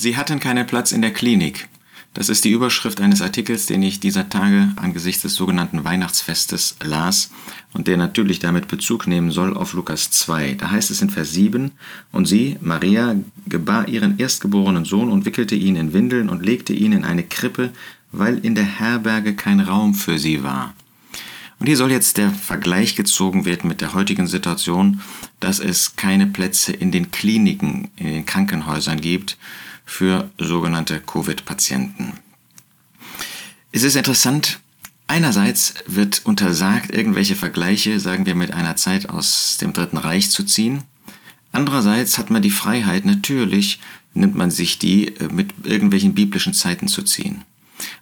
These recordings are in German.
Sie hatten keinen Platz in der Klinik. Das ist die Überschrift eines Artikels, den ich dieser Tage angesichts des sogenannten Weihnachtsfestes las und der natürlich damit Bezug nehmen soll auf Lukas 2. Da heißt es in Vers 7, und sie, Maria, gebar ihren erstgeborenen Sohn und wickelte ihn in Windeln und legte ihn in eine Krippe, weil in der Herberge kein Raum für sie war. Und hier soll jetzt der Vergleich gezogen werden mit der heutigen Situation, dass es keine Plätze in den Kliniken, in den Krankenhäusern gibt, für sogenannte Covid-Patienten. Es ist interessant, einerseits wird untersagt, irgendwelche Vergleiche, sagen wir, mit einer Zeit aus dem Dritten Reich zu ziehen. Andererseits hat man die Freiheit, natürlich nimmt man sich die, äh, mit irgendwelchen biblischen Zeiten zu ziehen.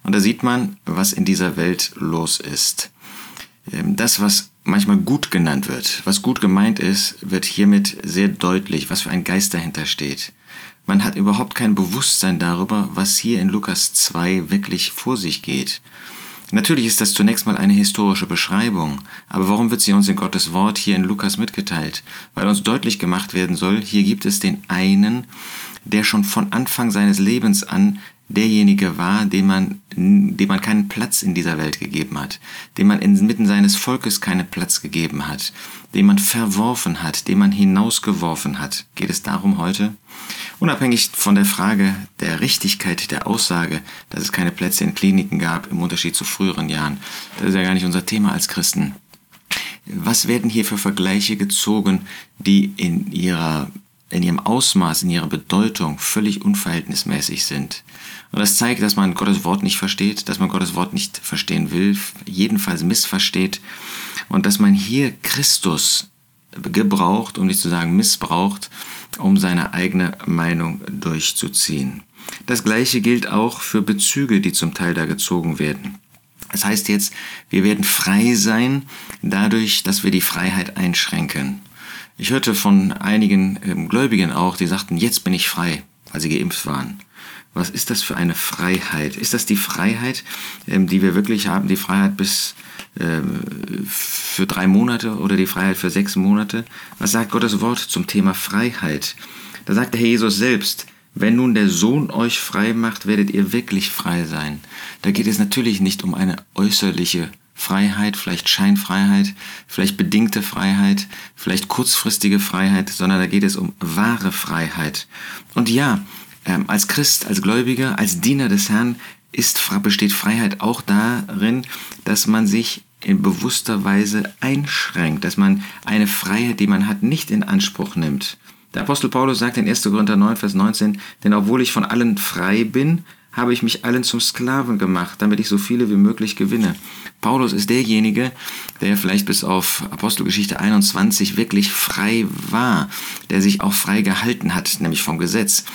Und da sieht man, was in dieser Welt los ist. Ähm, das, was manchmal gut genannt wird, was gut gemeint ist, wird hiermit sehr deutlich, was für ein Geist dahinter steht. Man hat überhaupt kein Bewusstsein darüber, was hier in Lukas 2 wirklich vor sich geht. Natürlich ist das zunächst mal eine historische Beschreibung, aber warum wird sie uns in Gottes Wort hier in Lukas mitgeteilt? Weil uns deutlich gemacht werden soll, hier gibt es den einen, der schon von Anfang seines Lebens an derjenige war, dem man, dem man keinen Platz in dieser Welt gegeben hat, dem man inmitten seines Volkes keinen Platz gegeben hat, den man verworfen hat, den man hinausgeworfen hat. Geht es darum heute? Unabhängig von der Frage der Richtigkeit der Aussage, dass es keine Plätze in Kliniken gab, im Unterschied zu früheren Jahren, das ist ja gar nicht unser Thema als Christen. Was werden hier für Vergleiche gezogen, die in ihrer in ihrem Ausmaß, in ihrer Bedeutung völlig unverhältnismäßig sind. Und das zeigt, dass man Gottes Wort nicht versteht, dass man Gottes Wort nicht verstehen will, jedenfalls missversteht und dass man hier Christus gebraucht, um nicht zu sagen missbraucht, um seine eigene Meinung durchzuziehen. Das gleiche gilt auch für Bezüge, die zum Teil da gezogen werden. Das heißt jetzt, wir werden frei sein dadurch, dass wir die Freiheit einschränken. Ich hörte von einigen ähm, Gläubigen auch, die sagten, jetzt bin ich frei, weil sie geimpft waren. Was ist das für eine Freiheit? Ist das die Freiheit, ähm, die wir wirklich haben, die Freiheit bis für drei Monate oder die Freiheit für sechs Monate? Was sagt Gottes Wort zum Thema Freiheit? Da sagt der Herr Jesus selbst, wenn nun der Sohn euch frei macht, werdet ihr wirklich frei sein. Da geht es natürlich nicht um eine äußerliche Freiheit, vielleicht Scheinfreiheit, vielleicht bedingte Freiheit, vielleicht kurzfristige Freiheit, sondern da geht es um wahre Freiheit. Und ja, ähm, als Christ, als Gläubiger, als Diener des Herrn ist, besteht Freiheit auch darin, dass man sich in bewusster Weise einschränkt, dass man eine Freiheit, die man hat, nicht in Anspruch nimmt. Der Apostel Paulus sagt in 1. Korinther 9, Vers 19, denn obwohl ich von allen frei bin, habe ich mich allen zum Sklaven gemacht, damit ich so viele wie möglich gewinne. Paulus ist derjenige, der vielleicht bis auf Apostelgeschichte 21 wirklich frei war, der sich auch frei gehalten hat, nämlich vom Gesetz.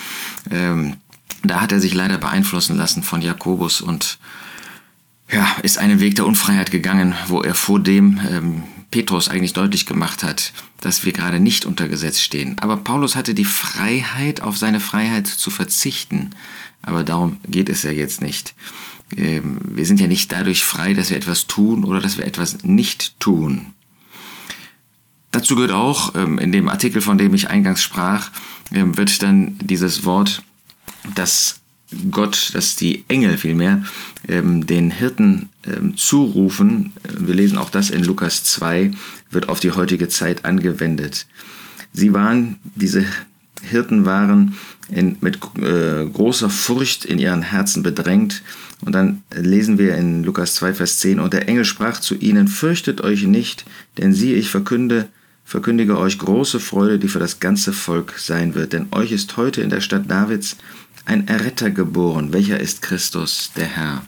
Ähm, da hat er sich leider beeinflussen lassen von Jakobus und ja, ist einen Weg der Unfreiheit gegangen, wo er vor dem ähm, Petrus eigentlich deutlich gemacht hat, dass wir gerade nicht unter Gesetz stehen. Aber Paulus hatte die Freiheit, auf seine Freiheit zu verzichten. Aber darum geht es ja jetzt nicht. Ähm, wir sind ja nicht dadurch frei, dass wir etwas tun oder dass wir etwas nicht tun. Dazu gehört auch, ähm, in dem Artikel, von dem ich eingangs sprach, ähm, wird dann dieses Wort, dass Gott, dass die Engel vielmehr den Hirten zurufen, wir lesen auch das in Lukas 2, wird auf die heutige Zeit angewendet. Sie waren, diese Hirten waren in, mit äh, großer Furcht in ihren Herzen bedrängt. Und dann lesen wir in Lukas 2, Vers 10, und der Engel sprach zu ihnen, fürchtet euch nicht, denn siehe, ich verkünde, verkündige euch große Freude, die für das ganze Volk sein wird. Denn euch ist heute in der Stadt Davids ein Erretter geboren, welcher ist Christus, der Herr.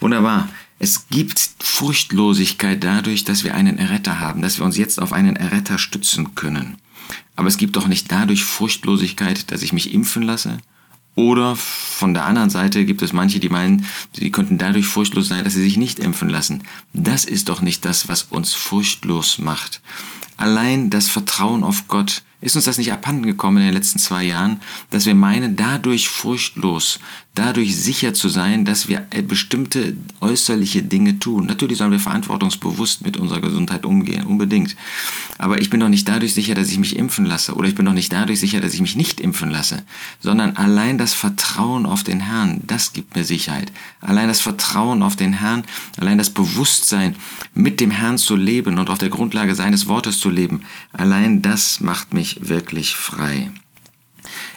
Wunderbar. Es gibt Furchtlosigkeit dadurch, dass wir einen Erretter haben, dass wir uns jetzt auf einen Erretter stützen können. Aber es gibt doch nicht dadurch Furchtlosigkeit, dass ich mich impfen lasse. Oder von der anderen Seite gibt es manche, die meinen, sie könnten dadurch furchtlos sein, dass sie sich nicht impfen lassen. Das ist doch nicht das, was uns furchtlos macht. Allein das Vertrauen auf Gott, ist uns das nicht abhanden gekommen in den letzten zwei Jahren, dass wir meinen, dadurch furchtlos, dadurch sicher zu sein, dass wir bestimmte äußerliche Dinge tun. Natürlich sollen wir verantwortungsbewusst mit unserer Gesundheit umgehen, unbedingt. Aber ich bin doch nicht dadurch sicher, dass ich mich impfen lasse oder ich bin doch nicht dadurch sicher, dass ich mich nicht impfen lasse, sondern allein das Vertrauen auf den Herrn, das gibt mir Sicherheit. Allein das Vertrauen auf den Herrn, allein das Bewusstsein, mit dem Herrn zu leben und auf der Grundlage seines Wortes zu leben, allein das macht mich wirklich frei.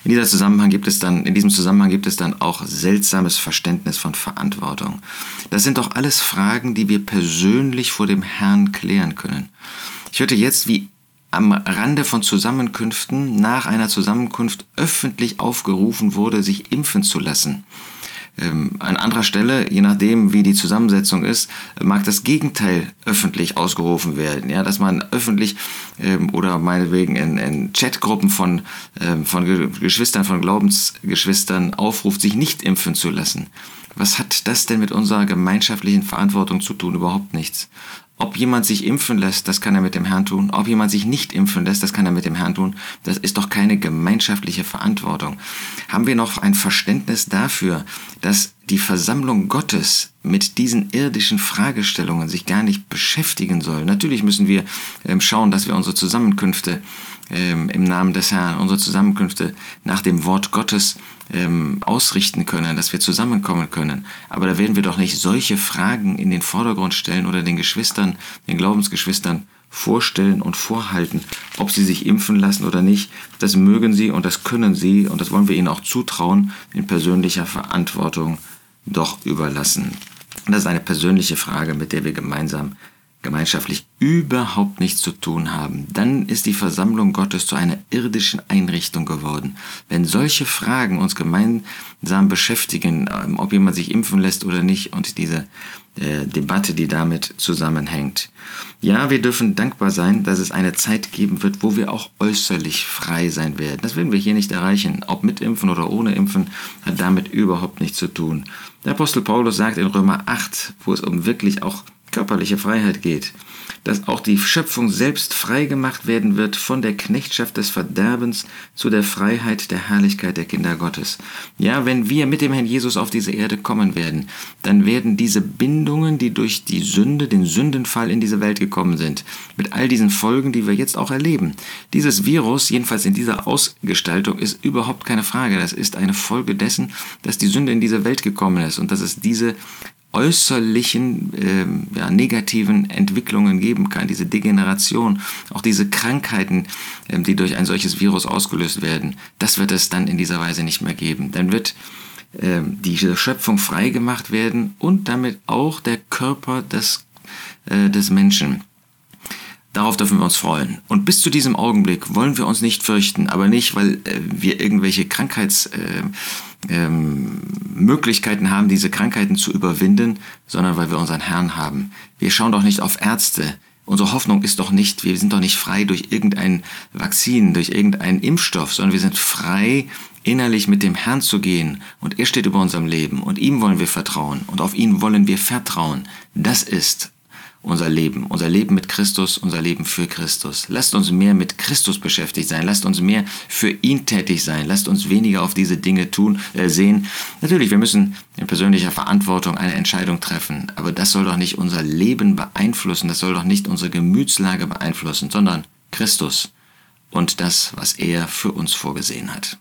In, dieser Zusammenhang gibt es dann, in diesem Zusammenhang gibt es dann auch seltsames Verständnis von Verantwortung. Das sind doch alles Fragen, die wir persönlich vor dem Herrn klären können. Ich hörte jetzt, wie am Rande von Zusammenkünften nach einer Zusammenkunft öffentlich aufgerufen wurde, sich impfen zu lassen. Ähm, an anderer Stelle, je nachdem wie die Zusammensetzung ist, mag das Gegenteil öffentlich ausgerufen werden. Ja, dass man öffentlich ähm, oder meinetwegen in, in Chatgruppen von, ähm, von Geschwistern, von Glaubensgeschwistern aufruft, sich nicht impfen zu lassen. Was hat das denn mit unserer gemeinschaftlichen Verantwortung zu tun? Überhaupt nichts. Ob jemand sich impfen lässt, das kann er mit dem Herrn tun. Ob jemand sich nicht impfen lässt, das kann er mit dem Herrn tun. Das ist doch keine gemeinschaftliche Verantwortung. Haben wir noch ein Verständnis dafür, dass die Versammlung Gottes mit diesen irdischen Fragestellungen sich gar nicht beschäftigen soll? Natürlich müssen wir ähm, schauen, dass wir unsere Zusammenkünfte ähm, im Namen des Herrn, unsere Zusammenkünfte nach dem Wort Gottes ähm, ausrichten können, dass wir zusammenkommen können. Aber da werden wir doch nicht solche Fragen in den Vordergrund stellen oder den Geschwistern, den Glaubensgeschwistern vorstellen und vorhalten, ob sie sich impfen lassen oder nicht. Das mögen sie und das können sie und das wollen wir ihnen auch zutrauen, in persönlicher Verantwortung doch überlassen. Das ist eine persönliche Frage, mit der wir gemeinsam gemeinschaftlich überhaupt nichts zu tun haben, dann ist die Versammlung Gottes zu einer irdischen Einrichtung geworden. Wenn solche Fragen uns gemeinsam beschäftigen, ähm, ob jemand sich impfen lässt oder nicht und diese äh, Debatte, die damit zusammenhängt. Ja, wir dürfen dankbar sein, dass es eine Zeit geben wird, wo wir auch äußerlich frei sein werden. Das werden wir hier nicht erreichen. Ob mit Impfen oder ohne Impfen, hat damit überhaupt nichts zu tun. Der Apostel Paulus sagt in Römer 8, wo es um wirklich auch körperliche Freiheit geht, dass auch die Schöpfung selbst frei gemacht werden wird von der Knechtschaft des Verderbens zu der Freiheit der Herrlichkeit der Kinder Gottes. Ja, wenn wir mit dem Herrn Jesus auf diese Erde kommen werden, dann werden diese Bindungen, die durch die Sünde, den Sündenfall in diese Welt gekommen sind, mit all diesen Folgen, die wir jetzt auch erleben. Dieses Virus, jedenfalls in dieser Ausgestaltung, ist überhaupt keine Frage. Das ist eine Folge dessen, dass die Sünde in diese Welt gekommen ist und dass es diese äußerlichen ähm, ja, negativen Entwicklungen geben kann, diese Degeneration, auch diese Krankheiten, ähm, die durch ein solches Virus ausgelöst werden, das wird es dann in dieser Weise nicht mehr geben. Dann wird ähm, diese Schöpfung freigemacht werden und damit auch der Körper des, äh, des Menschen. Darauf dürfen wir uns freuen. Und bis zu diesem Augenblick wollen wir uns nicht fürchten, aber nicht, weil äh, wir irgendwelche Krankheitsmöglichkeiten äh, ähm, haben, diese Krankheiten zu überwinden, sondern weil wir unseren Herrn haben. Wir schauen doch nicht auf Ärzte. Unsere Hoffnung ist doch nicht, wir sind doch nicht frei durch irgendein Vakzin, durch irgendeinen Impfstoff, sondern wir sind frei, innerlich mit dem Herrn zu gehen. Und er steht über unserem Leben und ihm wollen wir vertrauen und auf ihn wollen wir vertrauen. Das ist unser Leben, unser Leben mit Christus, unser Leben für Christus. Lasst uns mehr mit Christus beschäftigt sein, lasst uns mehr für ihn tätig sein, lasst uns weniger auf diese Dinge tun, äh, sehen. Natürlich, wir müssen in persönlicher Verantwortung eine Entscheidung treffen, aber das soll doch nicht unser Leben beeinflussen, das soll doch nicht unsere Gemütslage beeinflussen, sondern Christus und das, was er für uns vorgesehen hat.